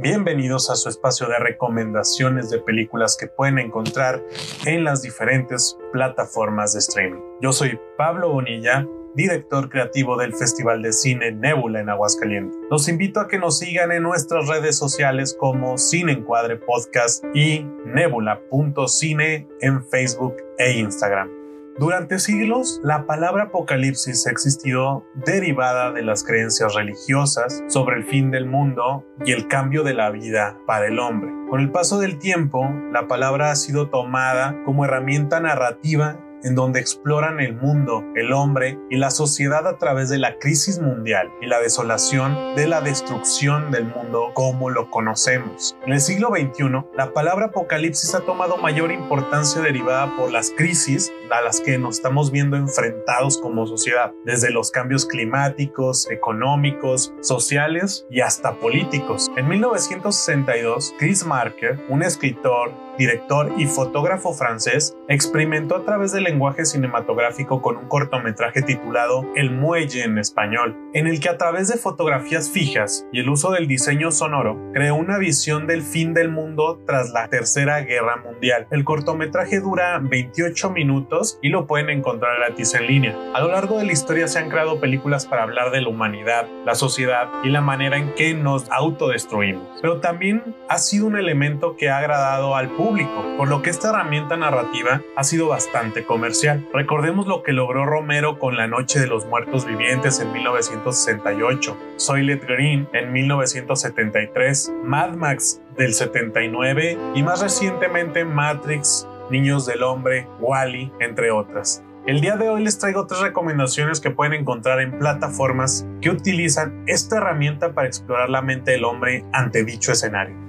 Bienvenidos a su espacio de recomendaciones de películas que pueden encontrar en las diferentes plataformas de streaming. Yo soy Pablo Bonilla, director creativo del Festival de Cine Nebula en Aguascalientes. Los invito a que nos sigan en nuestras redes sociales como Cine Encuadre Podcast y nebula.cine en Facebook e Instagram. Durante siglos, la palabra apocalipsis ha existido derivada de las creencias religiosas sobre el fin del mundo y el cambio de la vida para el hombre. Con el paso del tiempo, la palabra ha sido tomada como herramienta narrativa en donde exploran el mundo, el hombre y la sociedad a través de la crisis mundial y la desolación de la destrucción del mundo como lo conocemos. En el siglo XXI, la palabra apocalipsis ha tomado mayor importancia derivada por las crisis a las que nos estamos viendo enfrentados como sociedad, desde los cambios climáticos, económicos, sociales y hasta políticos. En 1962, Chris Marker, un escritor, director y fotógrafo francés, experimentó a través del lenguaje cinematográfico con un cortometraje titulado El Muelle en español, en el que a través de fotografías fijas y el uso del diseño sonoro creó una visión del fin del mundo tras la Tercera Guerra Mundial. El cortometraje dura 28 minutos y lo pueden encontrar gratis en línea. A lo largo de la historia se han creado películas para hablar de la humanidad, la sociedad y la manera en que nos autodestruimos. Pero también ha sido un elemento que ha agradado al público por lo que esta herramienta narrativa ha sido bastante comercial. Recordemos lo que logró Romero con La Noche de los Muertos Vivientes en 1968, Soylent Green en 1973, Mad Max del 79 y más recientemente Matrix, Niños del Hombre, Wally, entre otras. El día de hoy les traigo tres recomendaciones que pueden encontrar en plataformas que utilizan esta herramienta para explorar la mente del hombre ante dicho escenario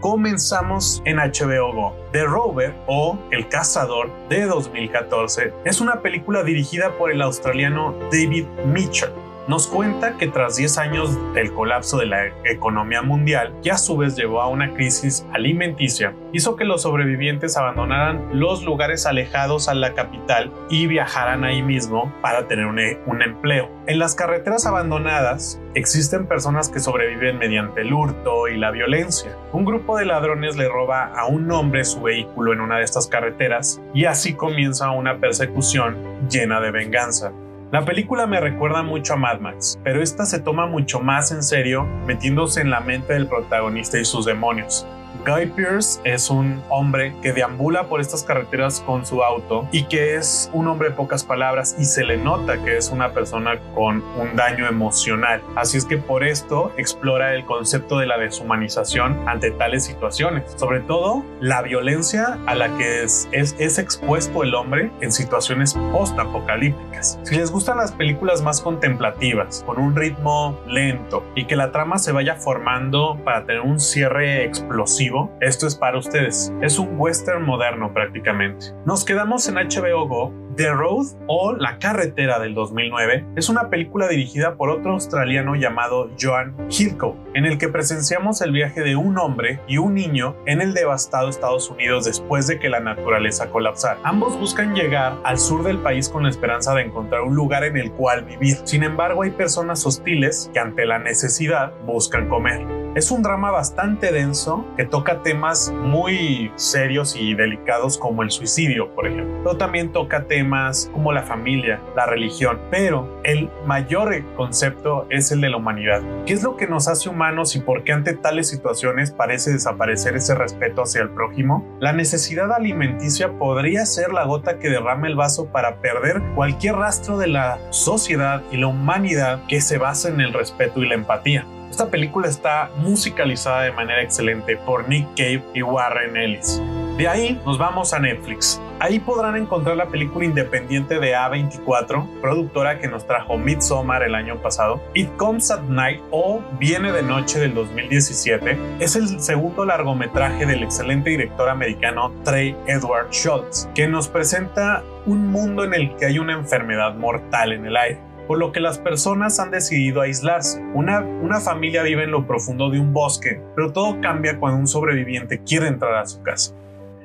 comenzamos en HBO Go. The Rover o El Cazador de 2014 es una película dirigida por el australiano David Mitchell nos cuenta que tras 10 años del colapso de la economía mundial, que a su vez llevó a una crisis alimenticia, hizo que los sobrevivientes abandonaran los lugares alejados a la capital y viajaran ahí mismo para tener un, un empleo. En las carreteras abandonadas existen personas que sobreviven mediante el hurto y la violencia. Un grupo de ladrones le roba a un hombre su vehículo en una de estas carreteras y así comienza una persecución llena de venganza. La película me recuerda mucho a Mad Max, pero esta se toma mucho más en serio metiéndose en la mente del protagonista y sus demonios. Guy Pearce es un hombre que deambula por estas carreteras con su auto y que es un hombre de pocas palabras y se le nota que es una persona con un daño emocional. Así es que por esto explora el concepto de la deshumanización ante tales situaciones, sobre todo la violencia a la que es, es, es expuesto el hombre en situaciones post-apocalípticas. Si les gustan las películas más contemplativas, con un ritmo lento y que la trama se vaya formando para tener un cierre explosivo, esto es para ustedes. Es un western moderno prácticamente. Nos quedamos en HBO Go. The Road o La Carretera del 2009 es una película dirigida por otro australiano llamado Joan Hilco, en el que presenciamos el viaje de un hombre y un niño en el devastado Estados Unidos después de que la naturaleza colapsara. Ambos buscan llegar al sur del país con la esperanza de encontrar un lugar en el cual vivir. Sin embargo, hay personas hostiles que ante la necesidad buscan comer. Es un drama bastante denso que toca temas muy serios y delicados como el suicidio, por ejemplo. Pero también toca temas como la familia, la religión, pero el mayor concepto es el de la humanidad. ¿Qué es lo que nos hace humanos y por qué ante tales situaciones parece desaparecer ese respeto hacia el prójimo? La necesidad alimenticia podría ser la gota que derrame el vaso para perder cualquier rastro de la sociedad y la humanidad que se basa en el respeto y la empatía. Esta película está musicalizada de manera excelente por Nick Cave y Warren Ellis. De ahí nos vamos a Netflix. Ahí podrán encontrar la película independiente de A24, productora que nos trajo Midsommar el año pasado. It Comes at Night o Viene de Noche del 2017 es el segundo largometraje del excelente director americano Trey Edward Schultz, que nos presenta un mundo en el que hay una enfermedad mortal en el aire por lo que las personas han decidido aislarse. Una, una familia vive en lo profundo de un bosque, pero todo cambia cuando un sobreviviente quiere entrar a su casa.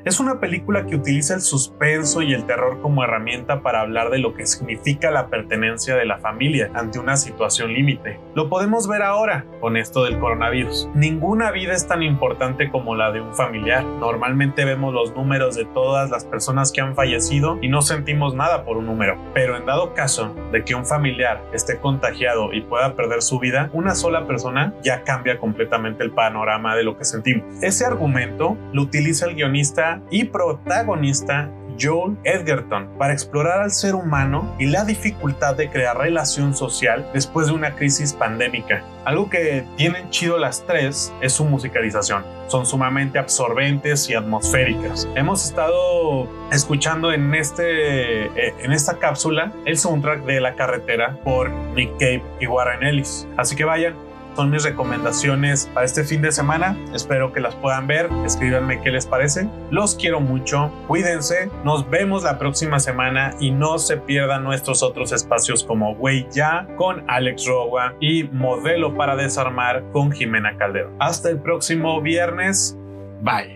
Es una película que utiliza el suspenso y el terror como herramienta para hablar de lo que significa la pertenencia de la familia ante una situación límite. Lo podemos ver ahora con esto del coronavirus. Ninguna vida es tan importante como la de un familiar. Normalmente vemos los números de todas las personas que han fallecido y no sentimos nada por un número. Pero en dado caso de que un familiar esté contagiado y pueda perder su vida, una sola persona ya cambia completamente el panorama de lo que sentimos. Ese argumento lo utiliza el guionista y protagonista Joel Edgerton para explorar al ser humano y la dificultad de crear relación social después de una crisis pandémica. Algo que tienen chido las tres es su musicalización. Son sumamente absorbentes y atmosféricas. Hemos estado escuchando en, este, eh, en esta cápsula el soundtrack de La Carretera por Nick Cave y Warren Ellis. Así que vayan, son mis recomendaciones para este fin de semana. Espero que las puedan ver. Escríbanme qué les parecen. Los quiero mucho. Cuídense. Nos vemos la próxima semana y no se pierdan nuestros otros espacios como Güey Ya con Alex Rowa y Modelo para Desarmar con Jimena Caldero. Hasta el próximo viernes. Bye.